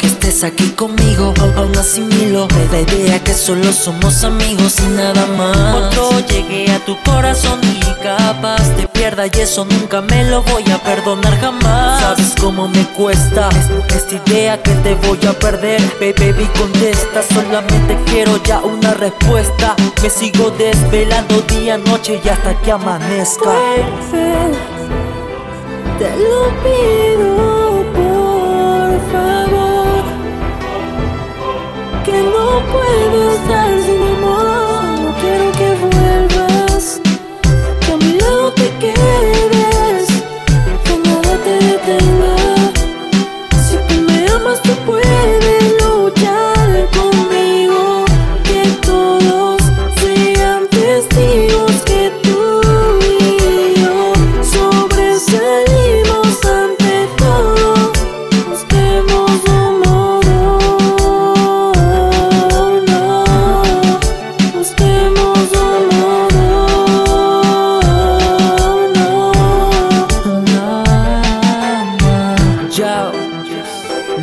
que estés aquí conmigo, aún asimilo La idea que solo somos amigos y nada más. Otro llegue a tu corazón y capaz te pierda Y eso nunca me lo voy a perdonar jamás. Sabes cómo me cuesta es- esta idea que te voy a perder Baby, baby contesta, solamente quiero ya una respuesta. Me sigo desvelando día, noche y hasta que amanezca. Vuelve, te lo pido que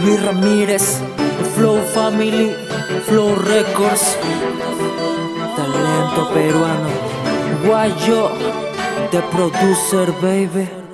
Luis Ramírez, Flow Family, Flow Records, talento peruano, Guayo, The Producer Baby.